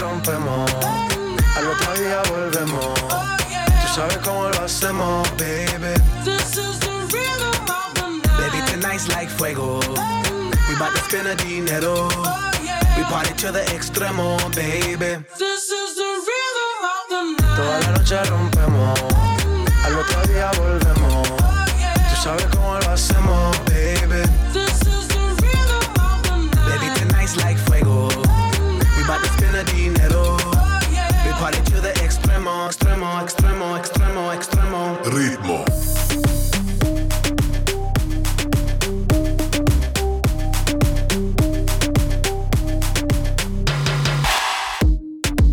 rompemos, al otro día volvemos. Tú sabes cómo lo hacemos, baby. This is the rhythm of the night. Baby, tonight's like fuego. We bout to spend a dinero. Party to the extremo, baby. This is the rhythm of the night. Toda la noche rompemos, al otro día volvemos. Tú sabes cómo lo hacemos, baby. This is the rhythm of the night. Baby, tonight's like fuego. We bout to spend a dinero. We party to the extremo, extremo, extremo, extremo, extremo. Ritmo.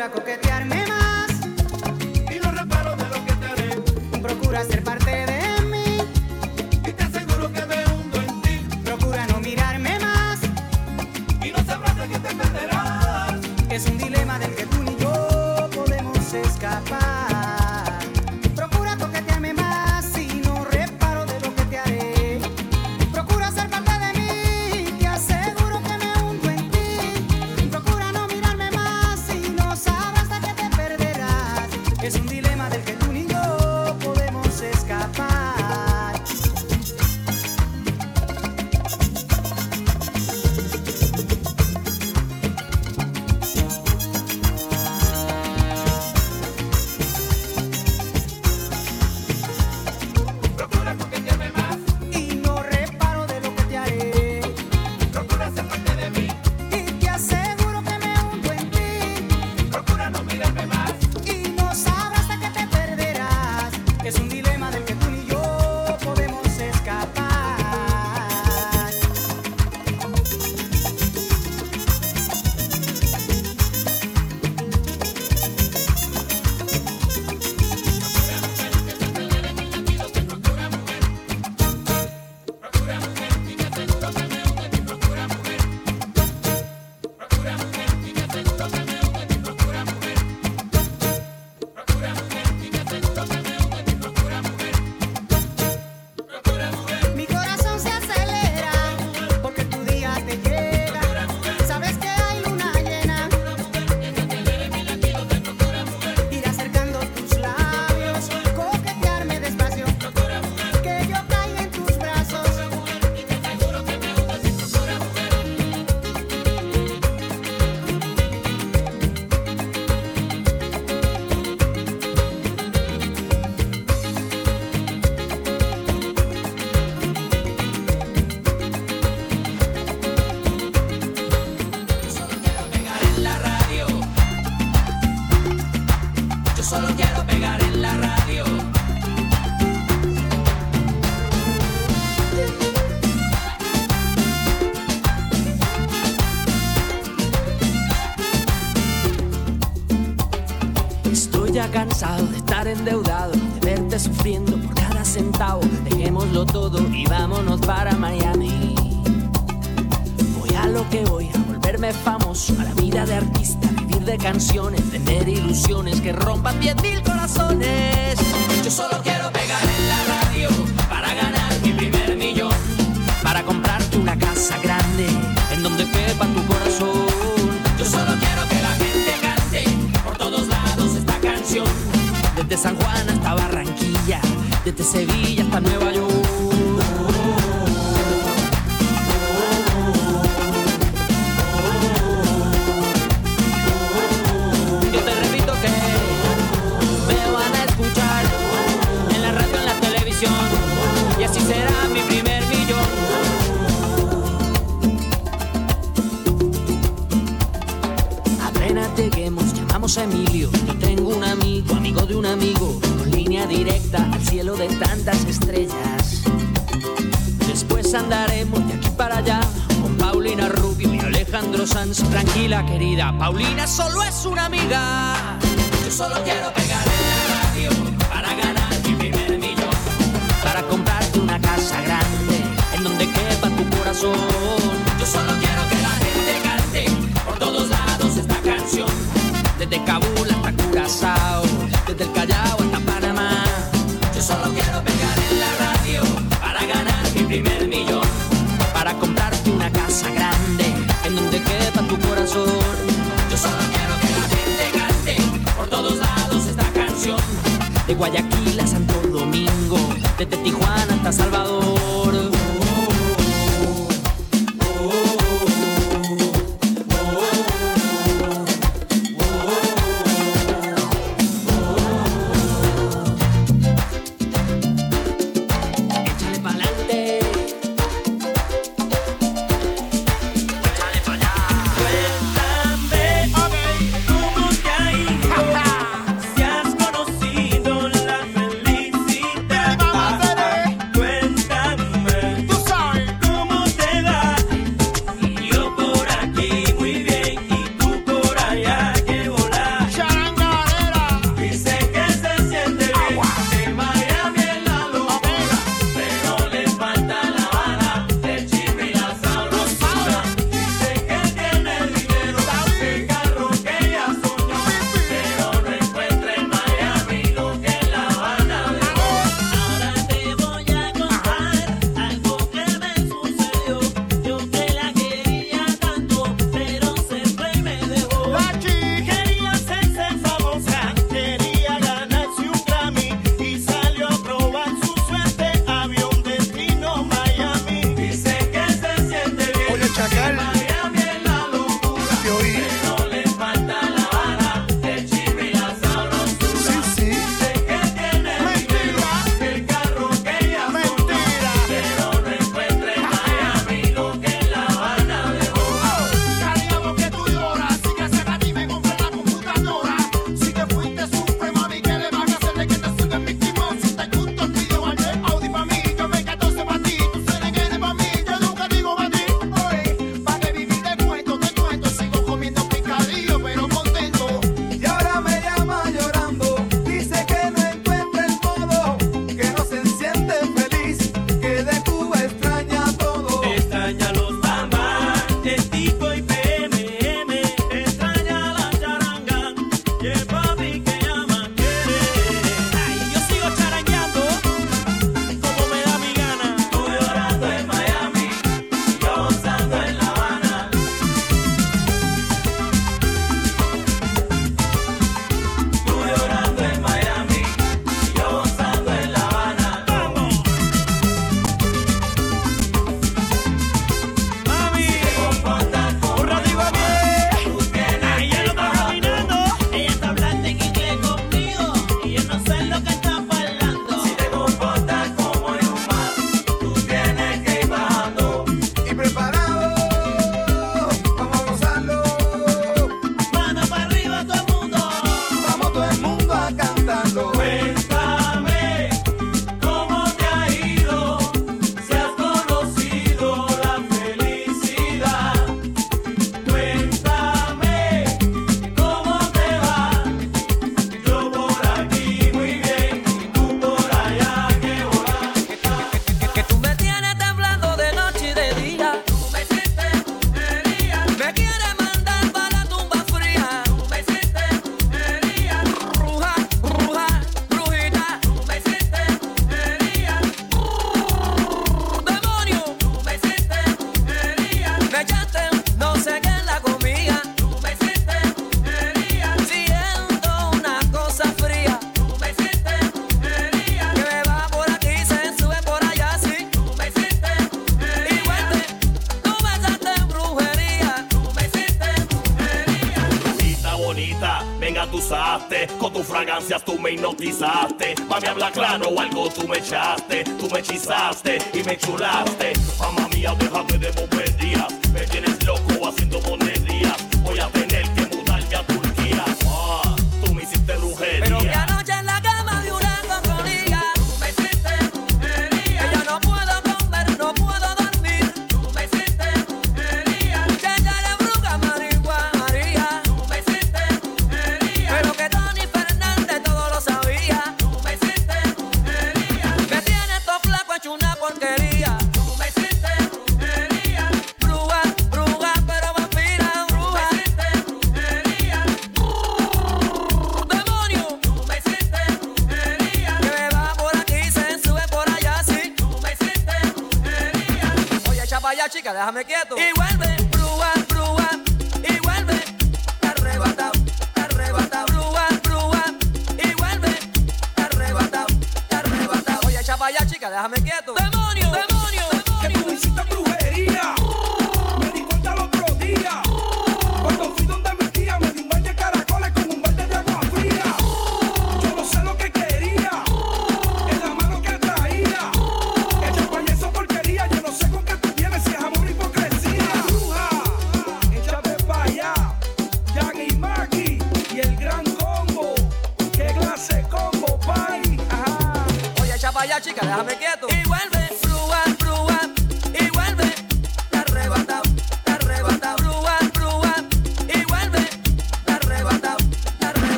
Procura coquetearme a la vida de artista, vivir de canciones, tener ilusiones que rompan piedras. andaremos de aquí para allá con Paulina Rubio y Alejandro Sanz. Tranquila, querida, Paulina solo es una amiga. Yo solo quiero pegar en la radio para ganar mi primer millón. Para comprarte una casa grande en donde quepa tu corazón. Yo solo quiero que la gente cante por todos lados esta canción. Desde Kabul hasta Curazao, desde el Callao Guayaquil a Santo Domingo, desde Tijuana hasta Salvador.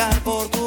Mendigar por tu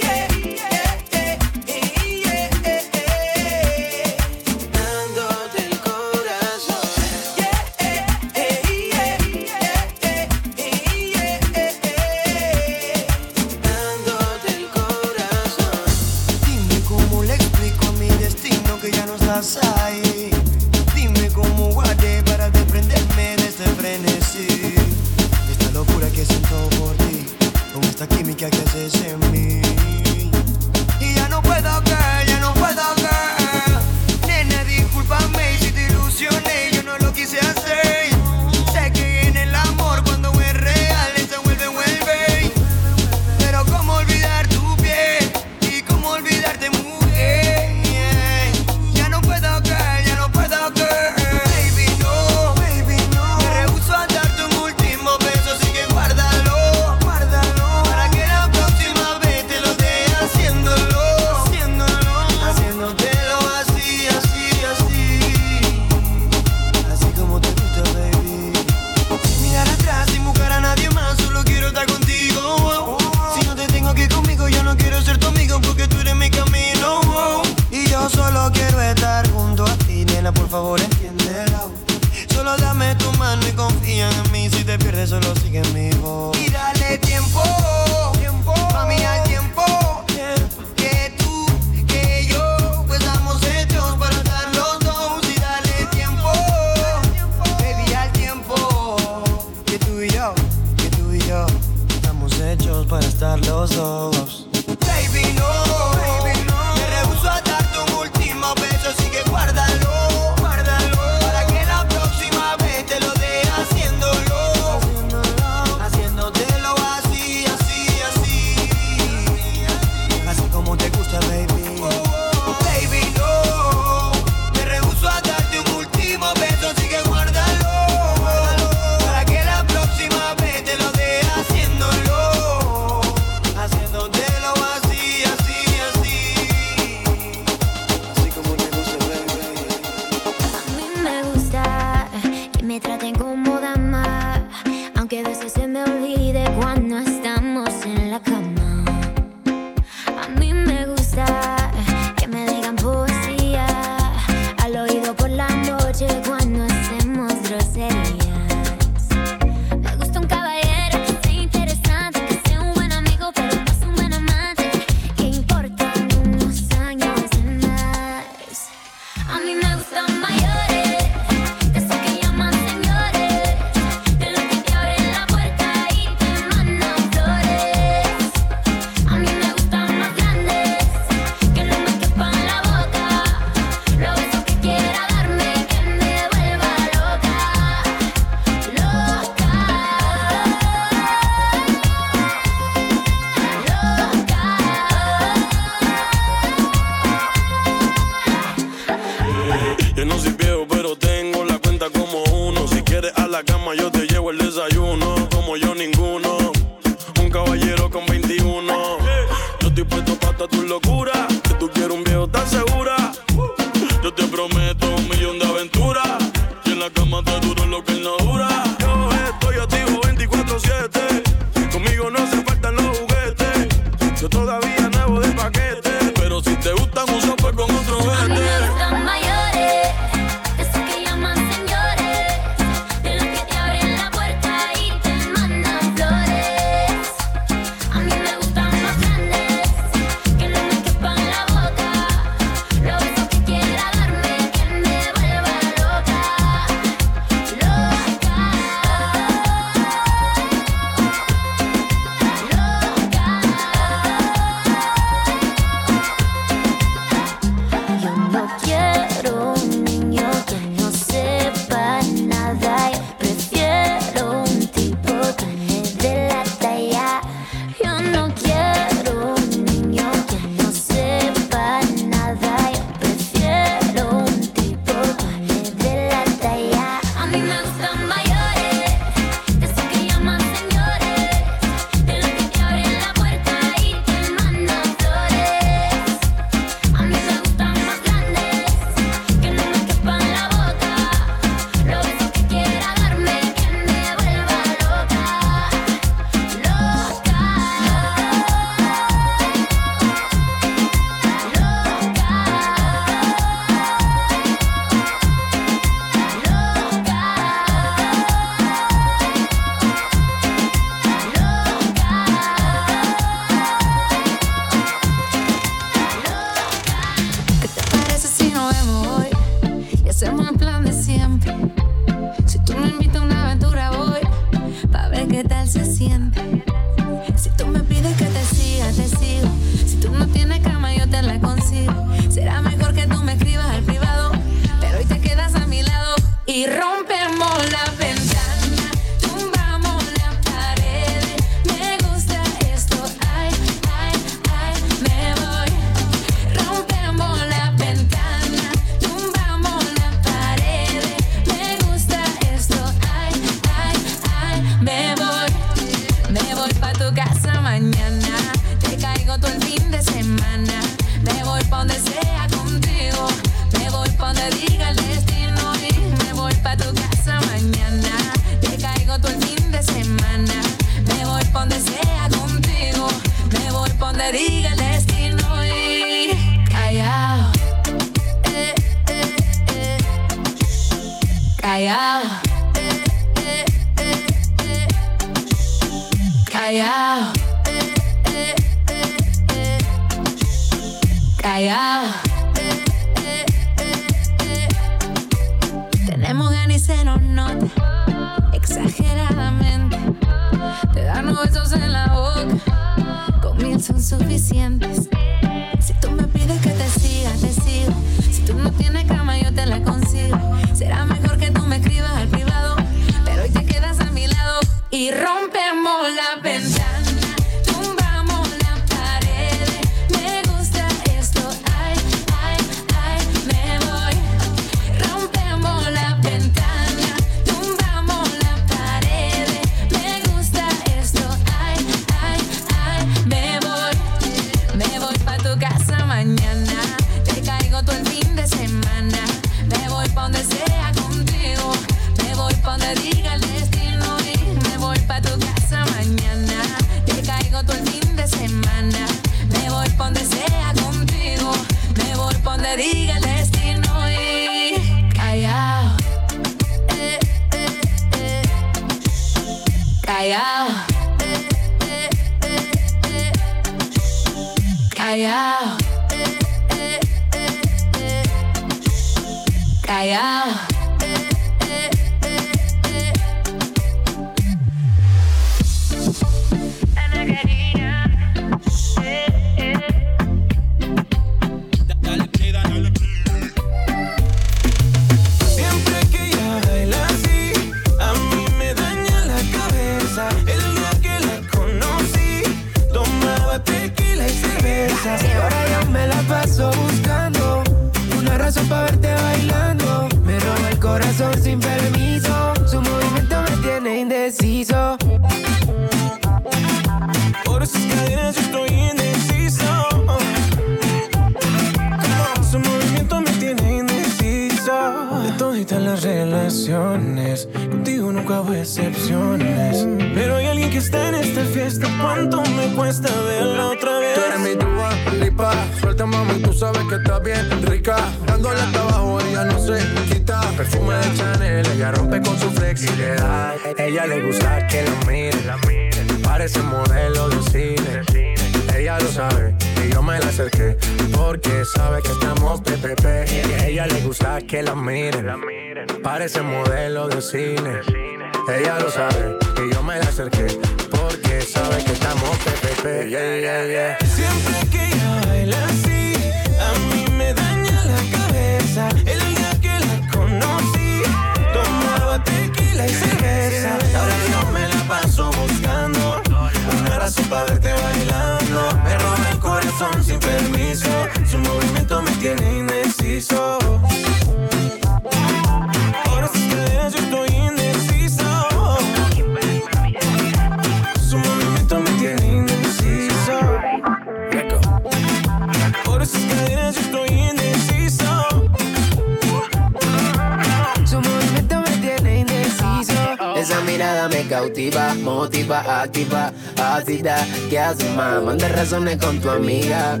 cautiva, motiva, activa, ácida, qué hace más? Manda razones con tu amiga.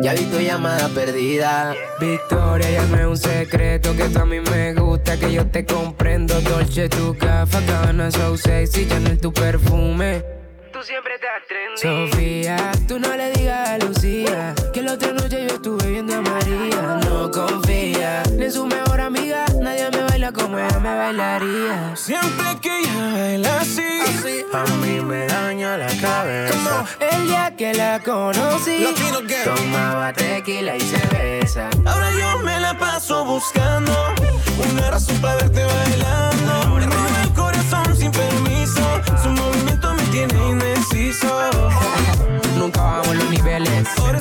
Ya vi tu llamada perdida. Victoria, ya no es un secreto que tú a mí me gusta, que yo te comprendo. Dolce, tu gafa, gana, so sexy, Chanel, tu perfume. Tú siempre te atrendes. Sofía, tú no le digas a Lucía que la otra noche yo estuve viendo a María. No confía ni en su mejor amiga nadie me baila como ella me bailaría. Siempre que ella baila así, a mí me daña la cabeza. Como el día que la conocí, tomaba tequila y cerveza. Ahora yo me la paso buscando una razón para verte bailando. Me el corazón sin permiso, su movimiento me tiene indeciso. Nunca vamos los niveles. Ahora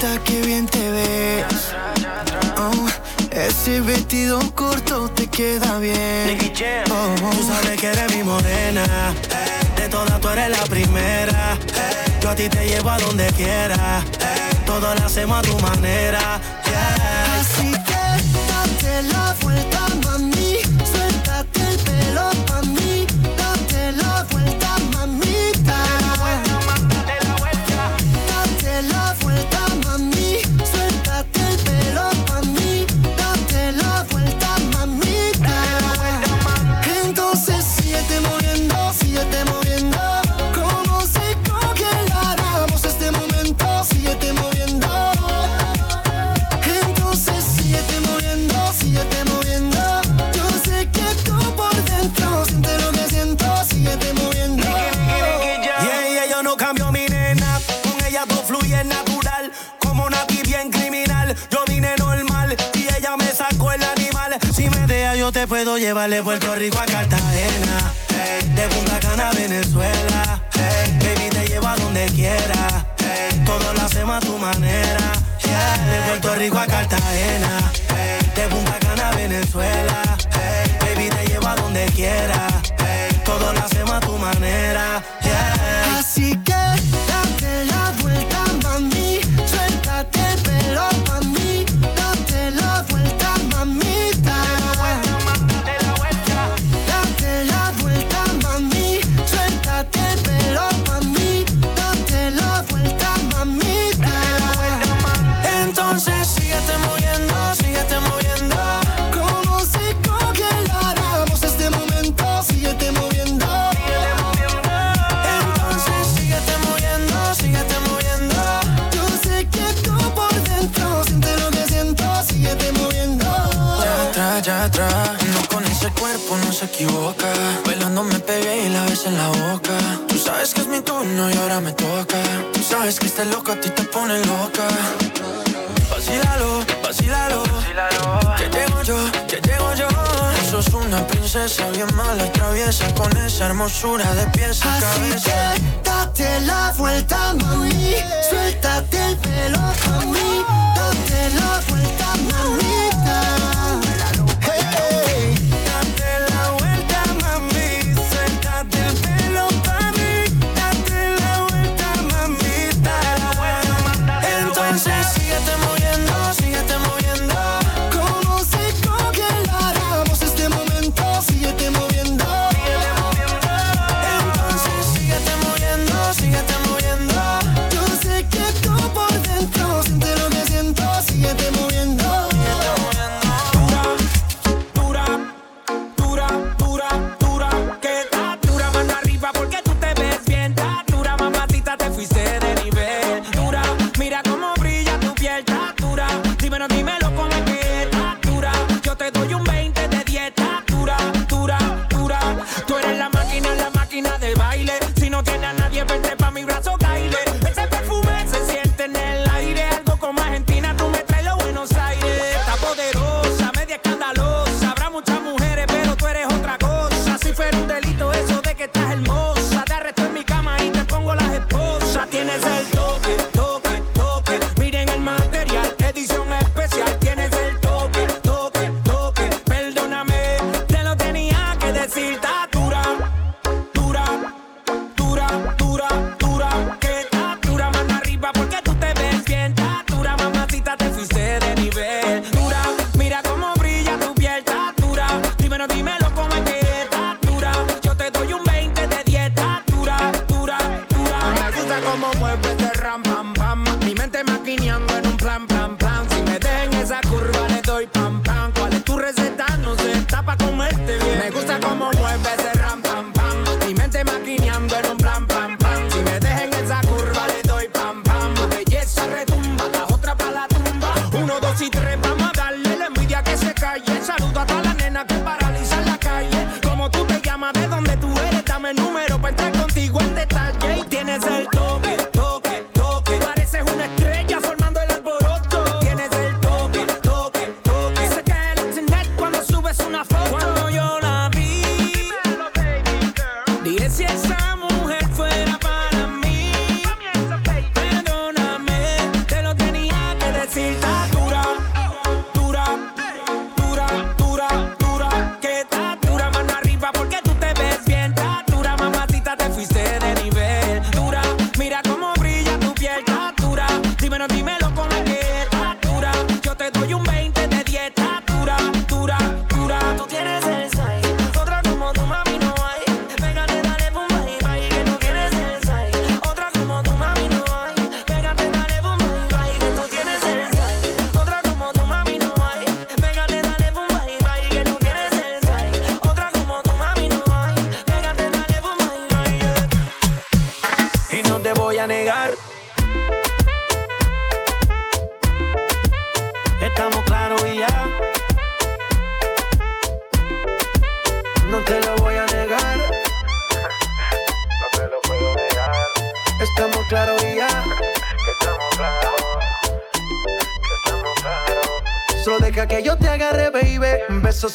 Mamita, qué bien te ves. Oh, ese vestido corto te queda bien. Oh. Tú sabes que eres mi morena. De todas tú eres la primera. Yo a ti te llevo a donde quiera. Todo lo hacemos a tu manera. Yeah. Así que date la vuelta. puedo llevar de Puerto Rico a Cartagena, eh, de Punta Cana a Venezuela, eh, baby te llevo a donde quiera, hey, todo lo hacemos a tu manera, de Puerto Rico a Cartagena, de Punta Cana a Venezuela. equivoca. Bailando me pegué y la besé en la boca. Tú sabes que es mi turno y ahora me toca. Tú sabes que este loco a ti te pone loca. Vacílalo, vacílalo. Que llego yo, que llego yo. Sos una princesa bien mala, traviesa con esa hermosura de pies a Así. Que date la vuelta, mami. Suéltate el pelo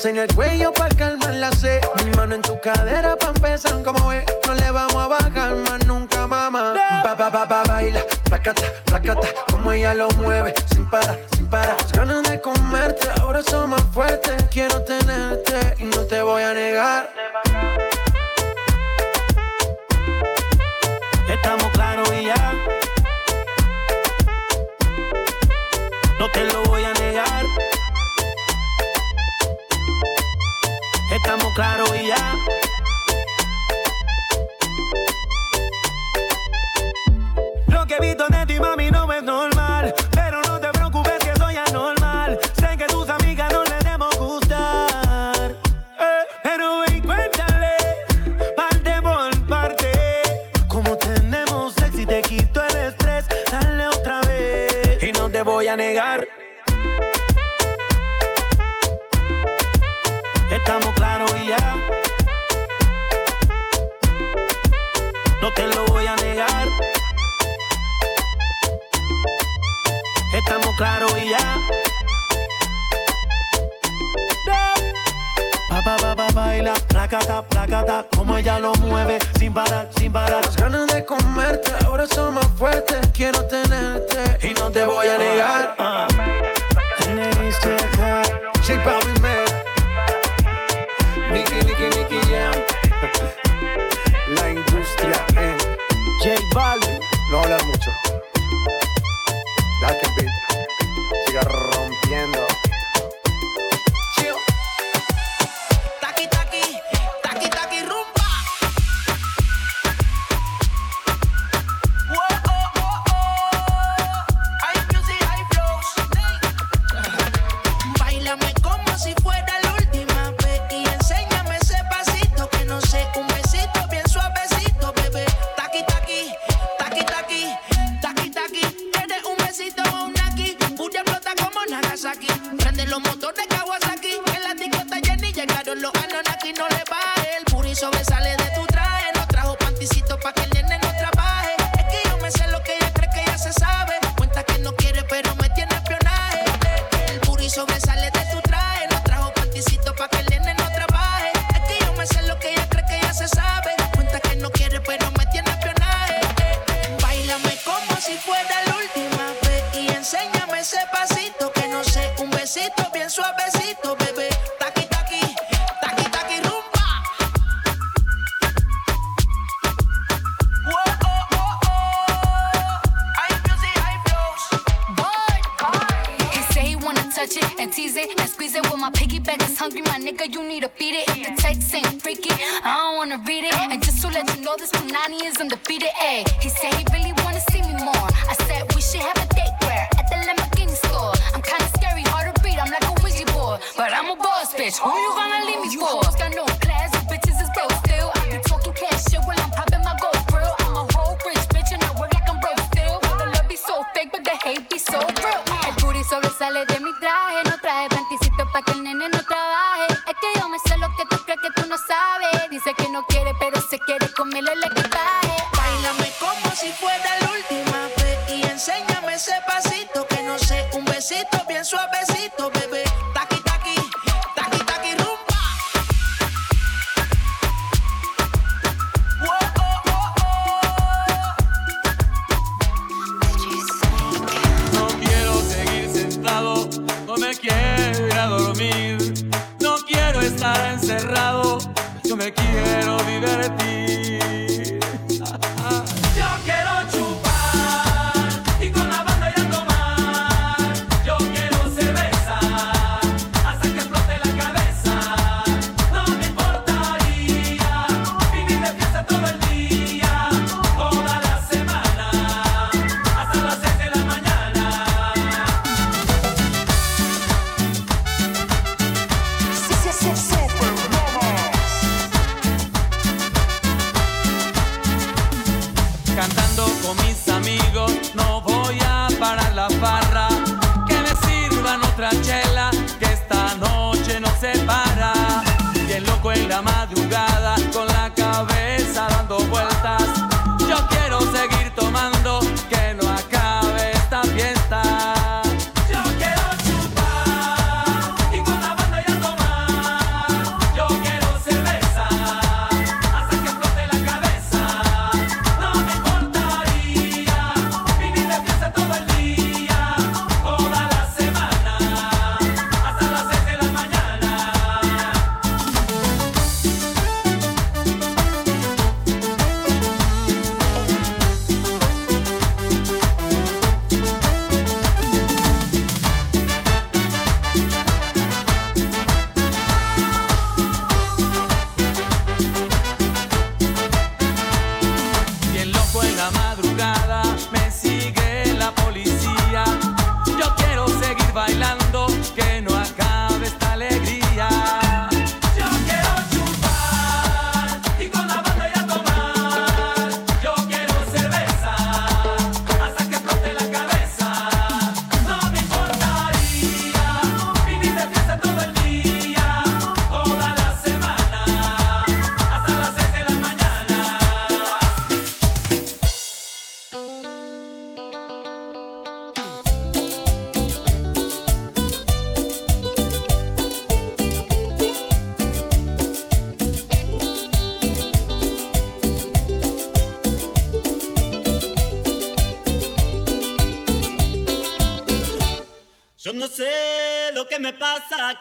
En el cuello para calmar la sed. Mi mano en tu cadera pa' empezar como es. No le vamos a bajar más nunca, mamá. Pa pa pa pa baila, placata, placata. Como ella lo mueve, sin parar, sin parar. Las ganas de comerte, ahora son más fuertes. Quiero tenerte y no te voy a negar. Estamos claros y ya. No te lo voy a negar. estamos caros y ya. Lo que he visto claro y ya. Pa, pa, pa, baila, placata, placata, como ella lo mueve, sin parar, sin parar. Las ganas de comerte ahora son más fuertes, quiero tenerte y no te voy a negar. Uh. bien suavecito.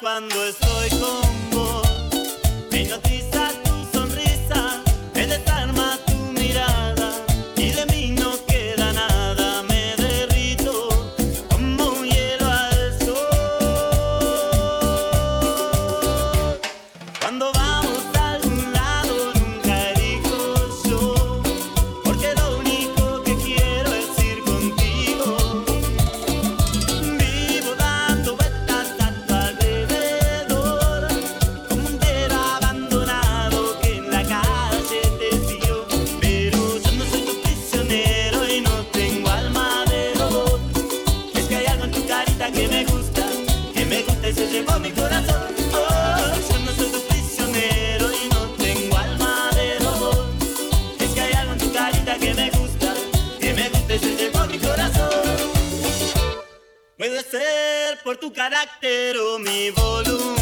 cuando es carita que me gusta, que me gusta y se llevó mi corazón. Puede ser por tu carácter o mi volumen.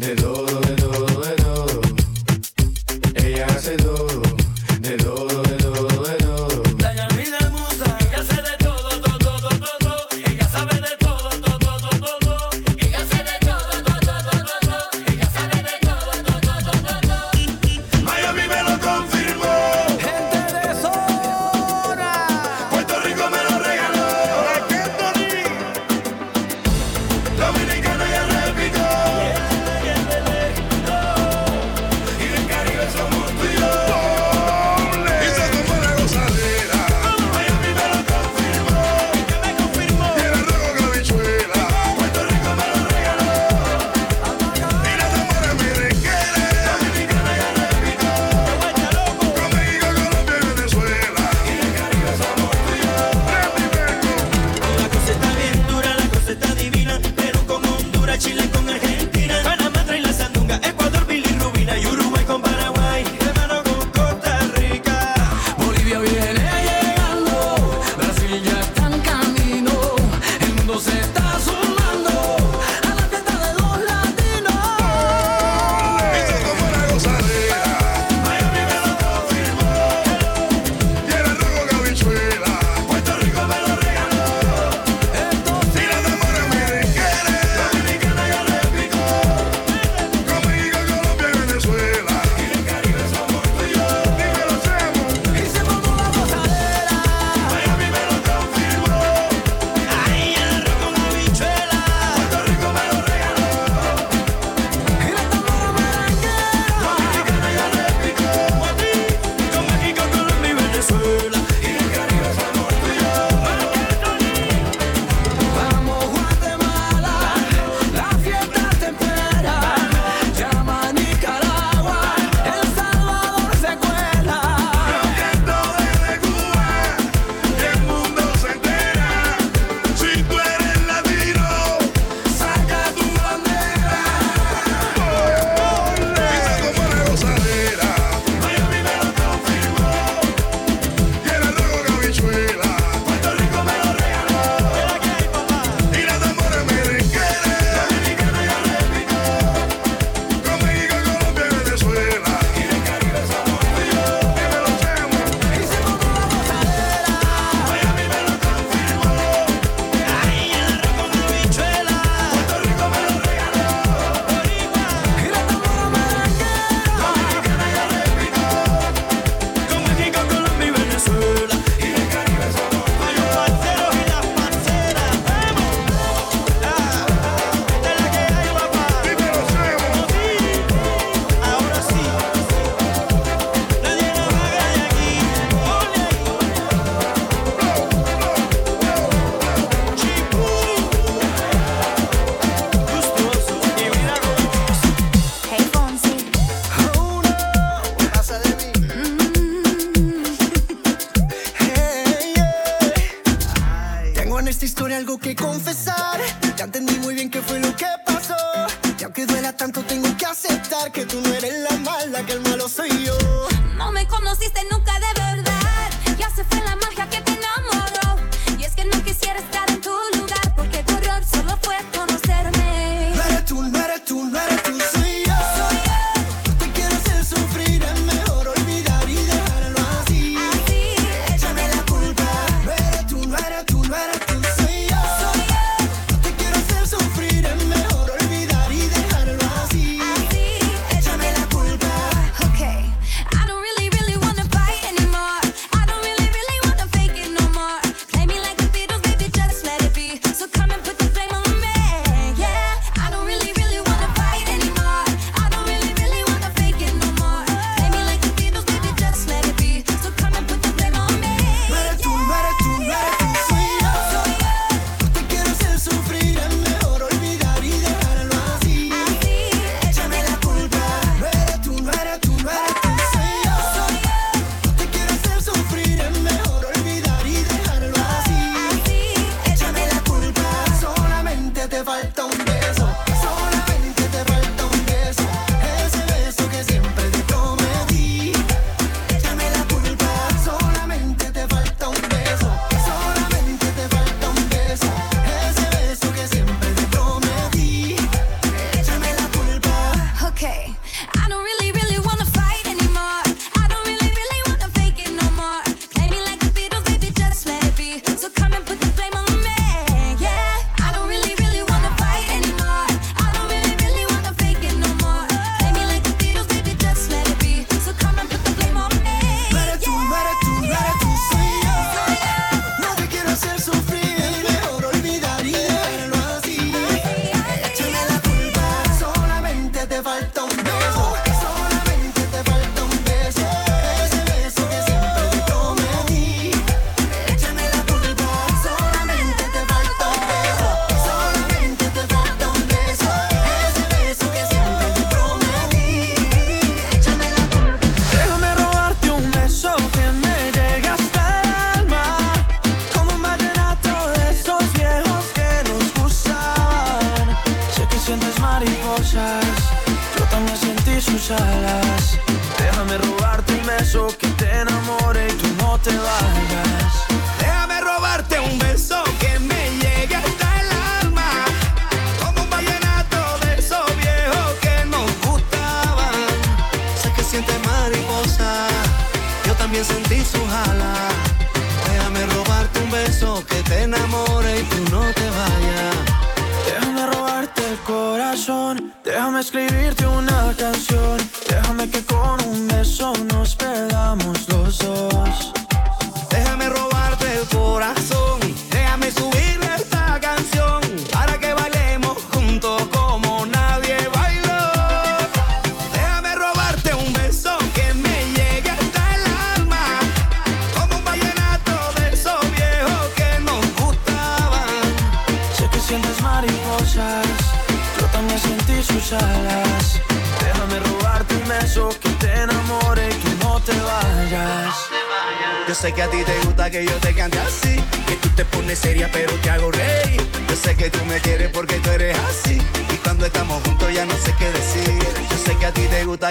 De todo, de todo, de todo. Ella hace todo.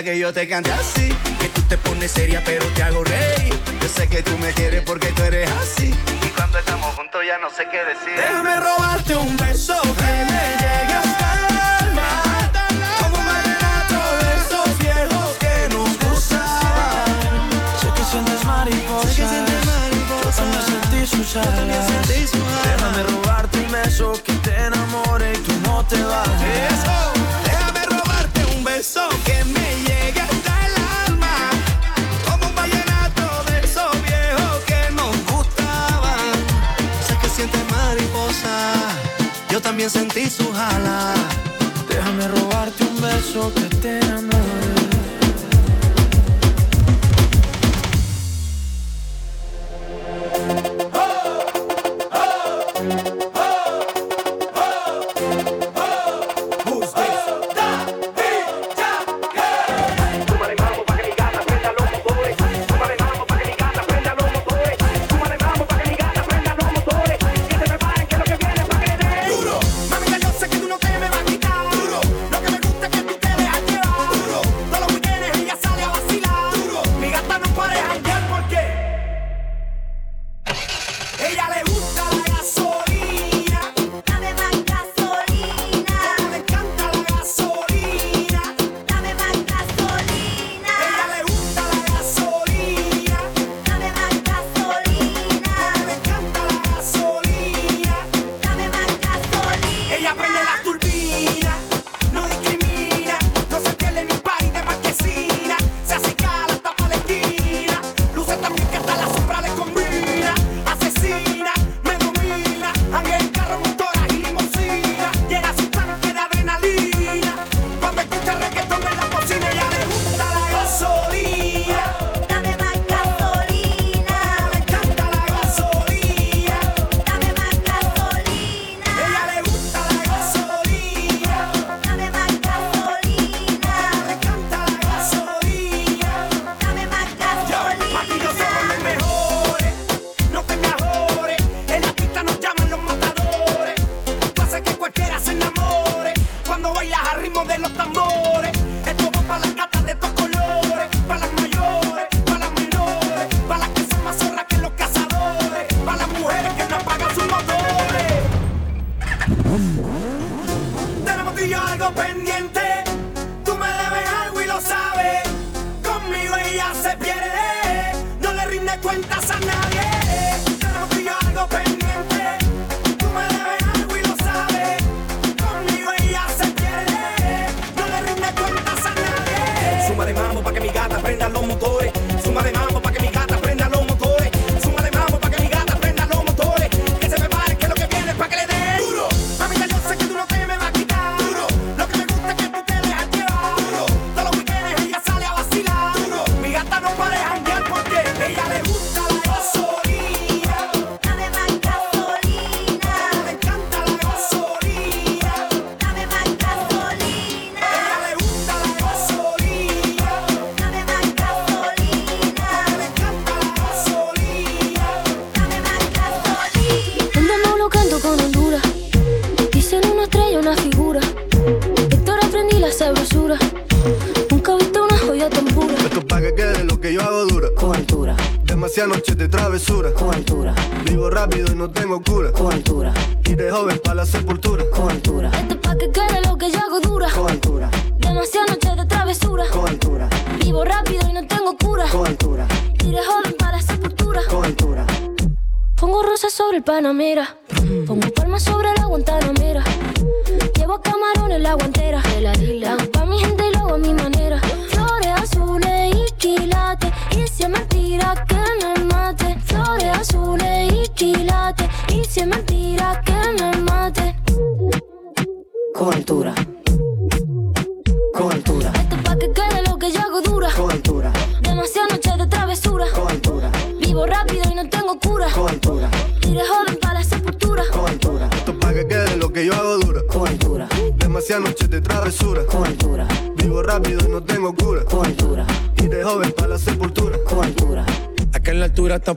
que yo te cante así. Que tú te pones seria, pero te hago reír. Yo sé que tú me quieres porque tú eres así. Y cuando estamos juntos ya no sé qué decir. Déjame robarte un beso que me llegue hasta el alma. Como un vallenato de esos viejos que nos gustan. Sé que sientes mariposas. Sé que sientes mariposas. Yo también sentí sus alas. Déjame robarte un beso que Yo también sentí su jala. Déjame robarte un beso que te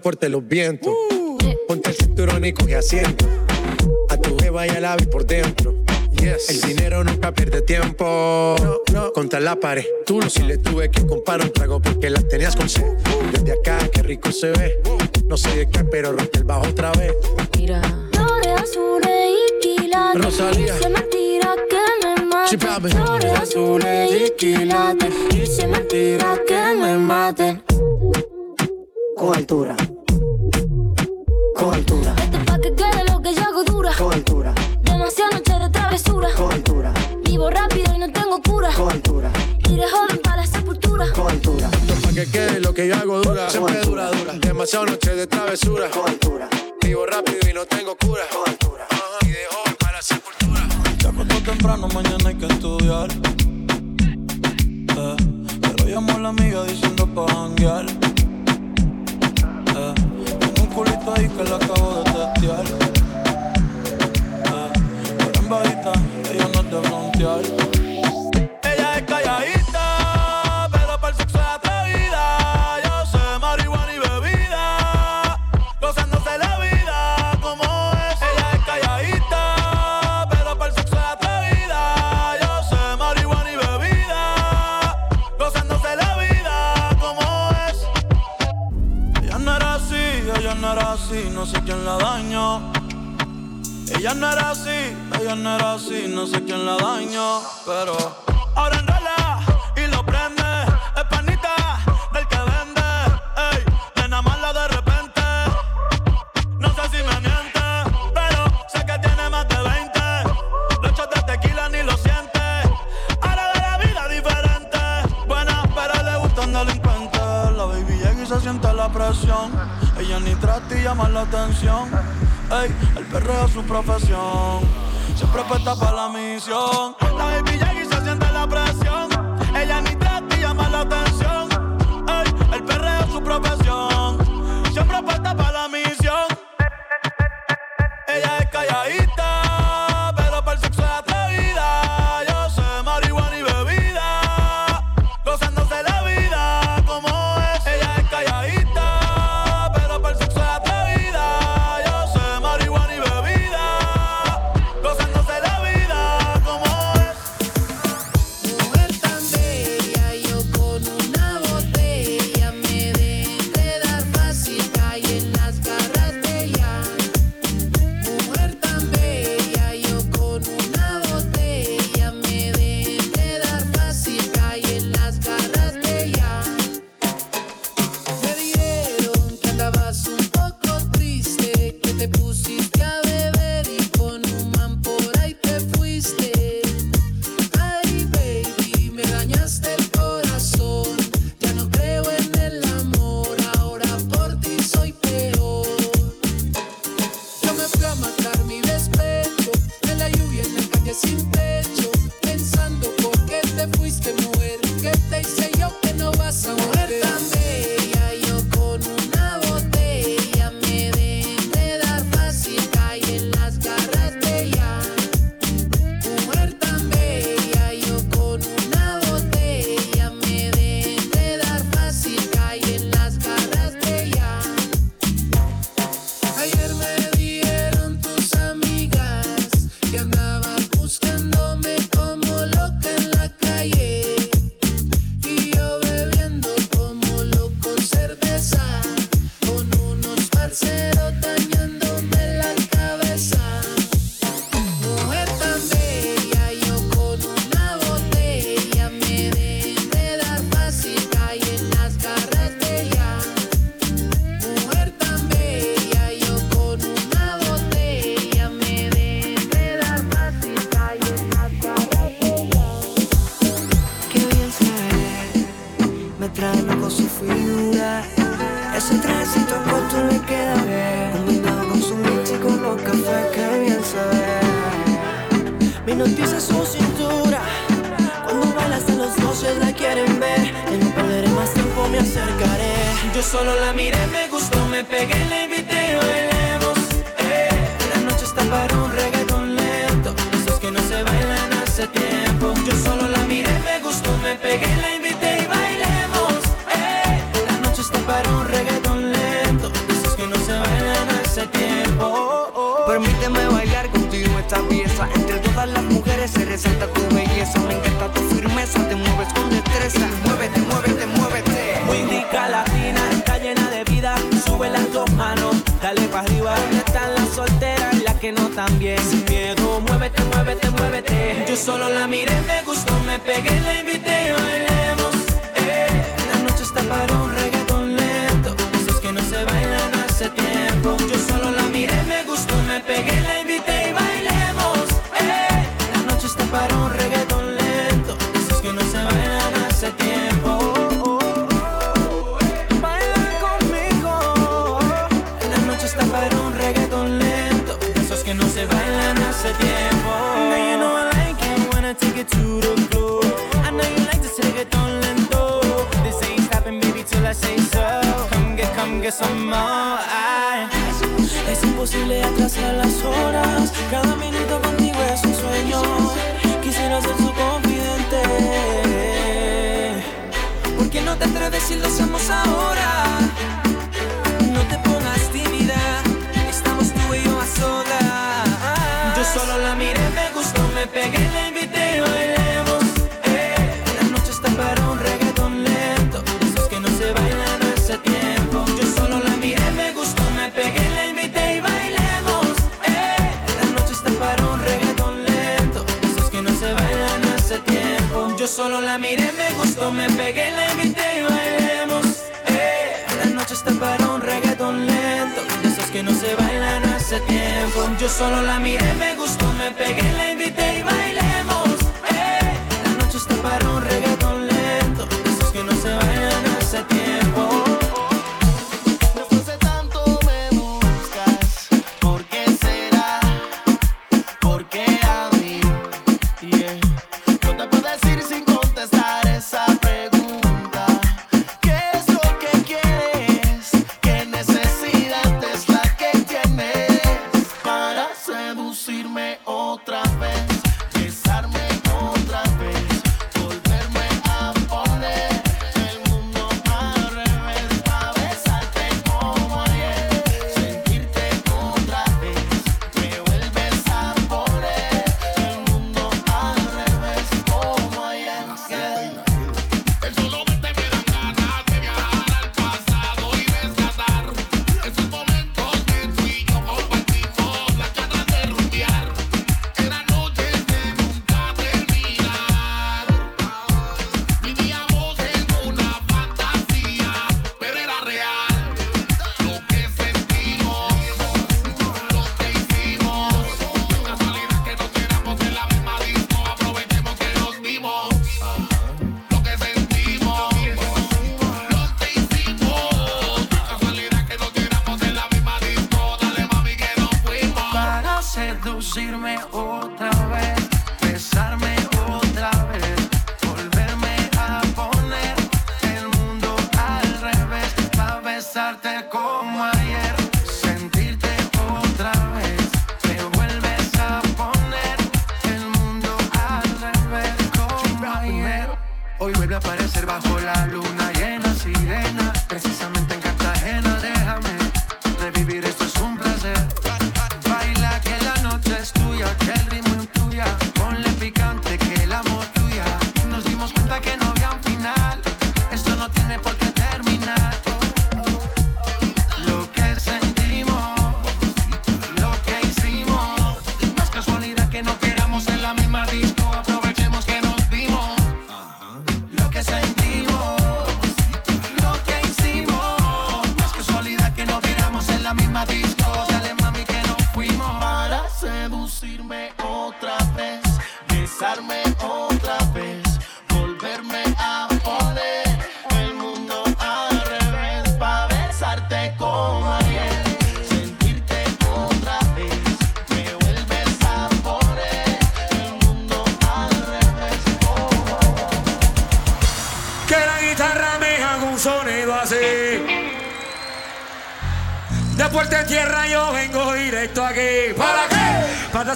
fuerte los vientos. Ponte el cinturón y coge asiento. A tu jeva y al ave por dentro. Yes. El dinero nunca pierde tiempo. No, no. Contra la pared. Tú no si le tuve que comprar un trago porque las tenías con sed. Desde acá, qué rico se ve. No sé de qué, pero rompe el bajo otra vez. Mira. Flores azules y quilates. Rosalía. Se me tira que me mata. Flores azules miré, me gustó, me pegué, la invité a bailar. yo solo la miré, me gustó, me pegué, la invité.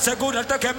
سأقول التكب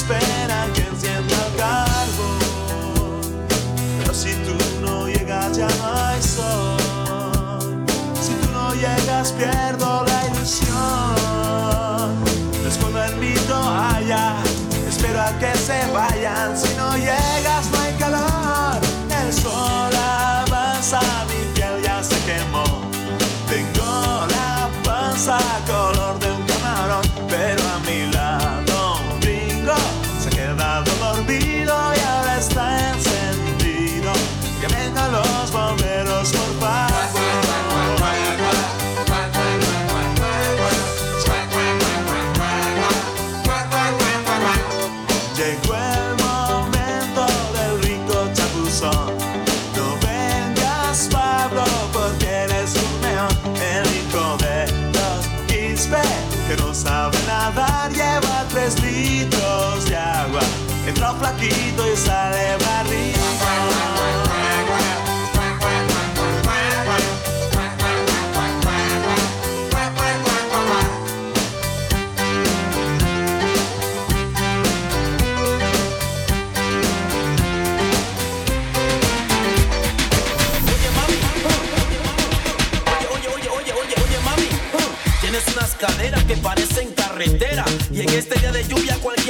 espera que encienda el carbón. Pero si tú no llegas ya no hay sol. Si tú no llegas pierdo la ilusión. Me escondo en mi toalla, espero a que se vayan si no llegas. de lluvia cualquier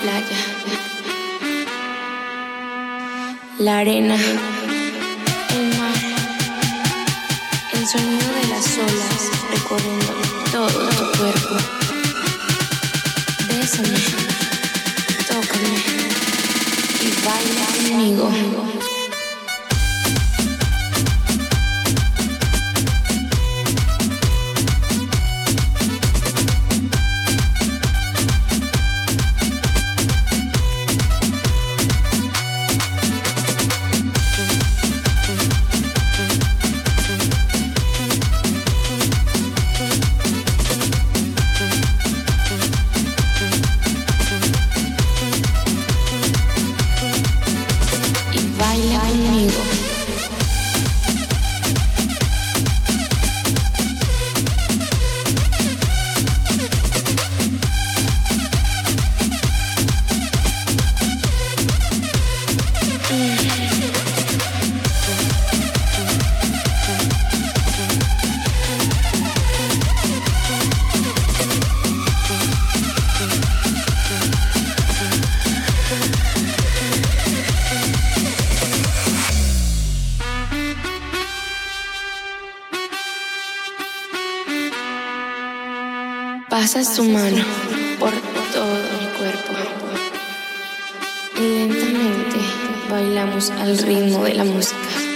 playa, la arena. Pasa su mano por todo mi cuerpo. Y lentamente bailamos al ritmo de la música.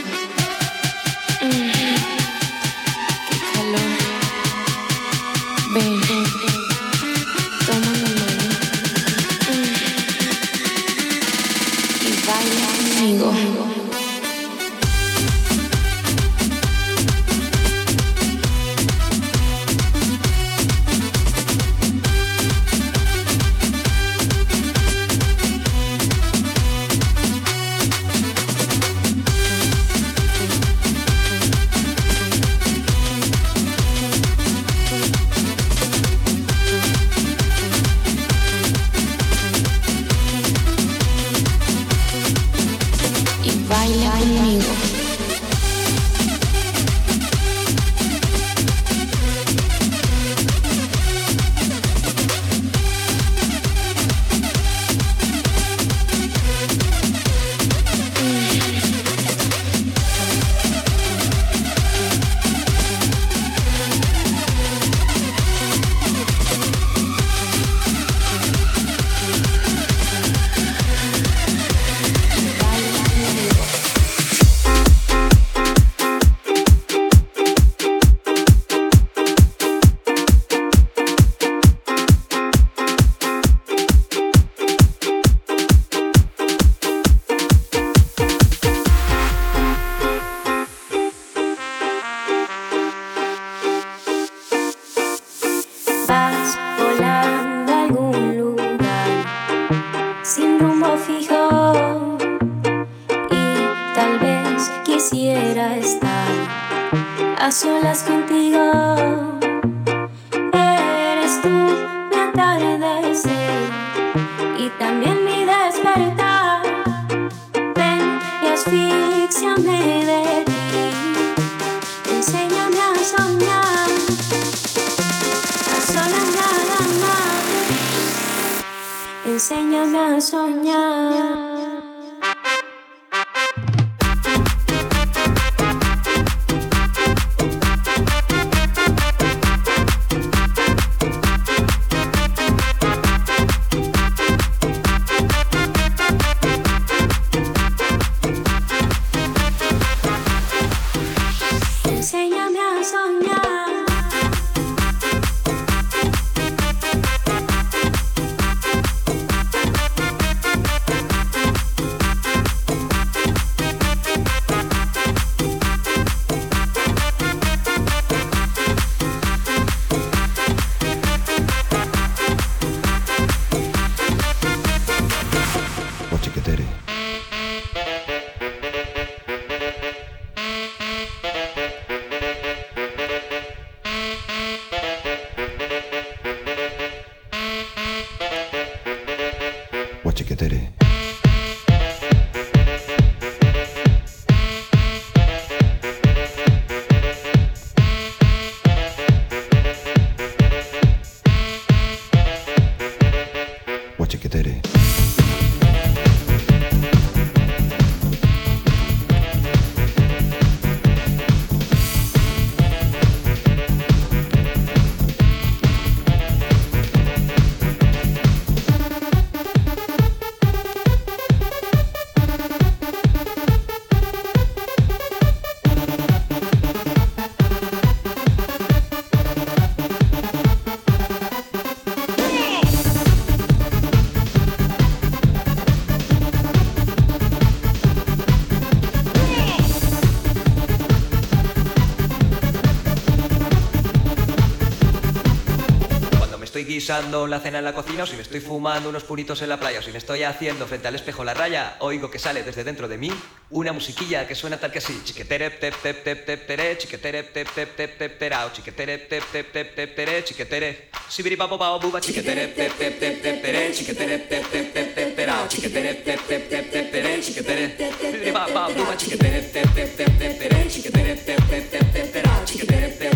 Guisando la cena en la cocina o si me estoy fumando unos puritos en la playa o si me estoy haciendo frente al espejo la raya, oigo que sale desde dentro de mí una musiquilla que suena tal que así. Chiquetere tep tep tep tep tere, chiquetere tep tep tep tep terao, chiquetere tep tep tep tep tere, chiquetere. Sibiri papo pao buba, chiquetere tep tep tep tep tere, chiquetere tep tep tep tep terao, tep tep tep tep tere, chiquetere. Sibiri pa pa buba, chiquetere tep tep tep tep tere, chiquetere tep tep tep tep terao, tep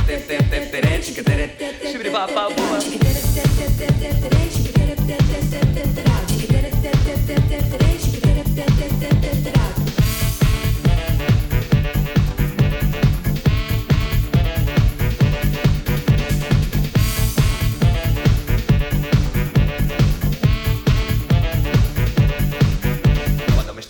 tep tep tep tere, chiquetere. Sibiri pa pa buba. Cuando me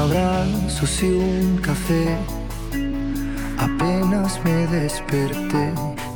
abrazos y un café. Apenas me desperté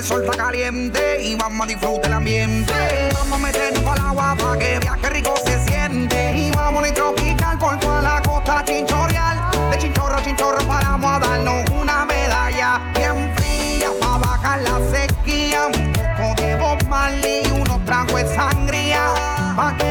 El sol está caliente y vamos a disfrutar el ambiente. Vamos a meternos para el agua para que viaje rico se siente. Y vamos a tropical por toda la costa chinchorreal. De chinchorro a chinchorro paramos a darnos una medalla bien fría para bajar la sequía. Un poco de y unos tragos sangría que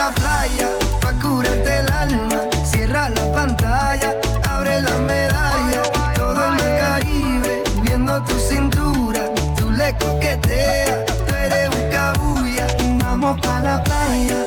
la playa, pa curarte el alma. Cierra la pantalla, abre la medalla. Todo en el Caribe, viendo tu cintura. Tú le coqueteas, tú eres un cabulla. Vamos pa la playa,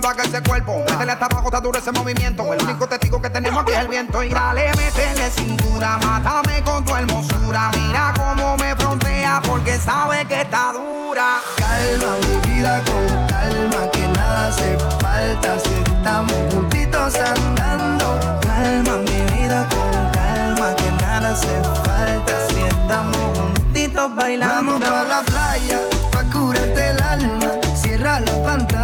me ese cuerpo. Métele hasta abajo, está duro ese movimiento. El único testigo que tenemos aquí es el viento. Y dale, métele cintura, mátame con tu hermosura. Mira cómo me frontea porque sabe que está dura. Calma mi vida con calma, que nada hace falta si estamos juntitos andando. Calma mi vida con calma, que nada hace falta si estamos juntitos bailando. Vamos pa la playa, pa curarte el alma. Cierra la pantalla,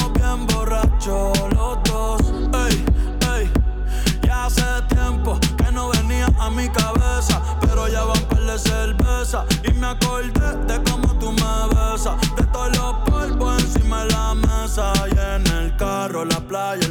los dos. Ey, ey, ya hace tiempo que no venía a mi cabeza, pero ya van par de cerveza y me acordé de cómo tú me besas, de todos los polvos encima de la mesa y en el carro,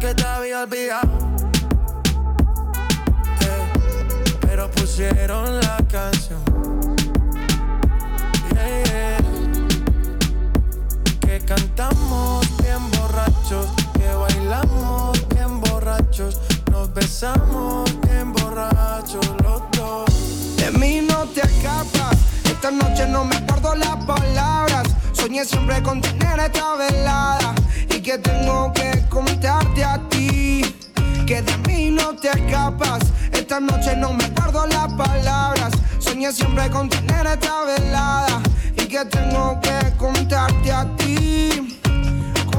Que te había olvidado. Eh, pero pusieron la canción. Yeah. Que cantamos bien borrachos, que bailamos bien borrachos, nos besamos bien borrachos los dos. De mí no te escapas. Esta noche no me acuerdo las palabras. Soñé siempre con tener esta velada. Y que tengo que contarte a ti. Que de mí no te escapas. Esta noche no me acuerdo las palabras. Soñé siempre con tener esta velada. Y que tengo que contarte a ti.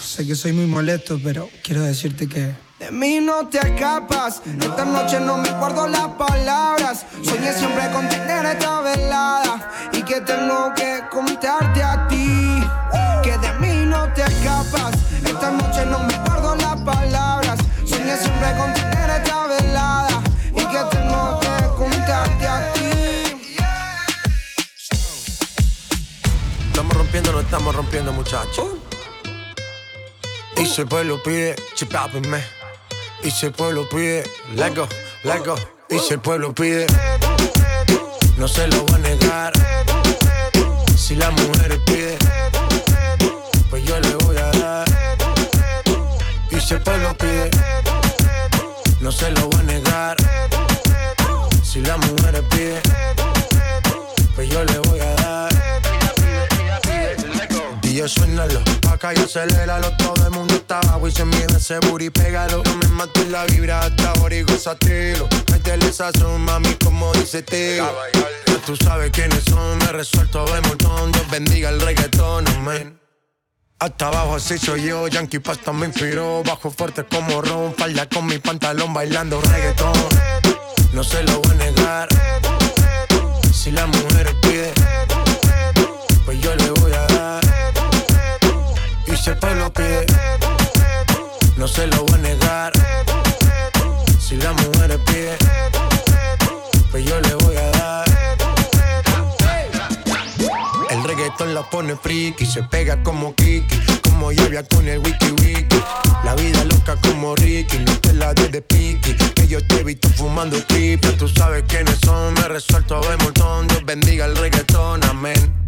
Sé que soy muy molesto, pero quiero decirte que. De mí no te escapas. Esta noche no me guardo las palabras. Soñé siempre con tener esta velada. Y que tengo que contarte a ti. Que de mí no te escapas. Esta noche no me guardo las palabras. Soñé siempre con tener esta velada. Y que tengo que contarte a ti. Estamos rompiendo, no estamos rompiendo, muchachos. Y si el pueblo pide, chipápenme. Y si el pueblo pide, let go, let go. Y si el pueblo pide, no se lo voy a negar. Si la mujer pide, pues yo le voy a dar. Y si el pueblo pide, no se lo voy a negar. Si la mujer pide, pues yo le voy a dar. DJ suénalo, acá y aceléralo Todo el mundo está abajo y se mide ese booty, pégalo. No me mates la vibra hasta ahora y gozatelo Métele sazón, mami, como dice tío Ya tú sabes quiénes son, me resuelto de montón. Dios bendiga el reggaetón, amén. Hasta abajo así soy yo, Yankee Pasta me inspiró. Bajo fuerte como Ron, falda con mi pantalón bailando reggaetón. No se lo voy a negar. Si la mujer pide pide, no se lo voy a negar. Si la mujer pide, pues yo le voy a dar. El reggaetón la pone friki, se pega como Kiki, como lluvia con el wiki wiki. La vida loca como Ricky, no te la des de piqui. Que yo te he visto fumando triple, tú sabes quiénes son, me resuelto de montón. Dios bendiga el reggaetón, amén.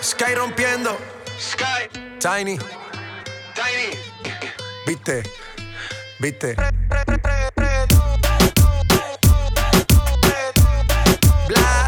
Sky rompiendo. Sky. Tiny. Tiny. Viste. Viste. Bla.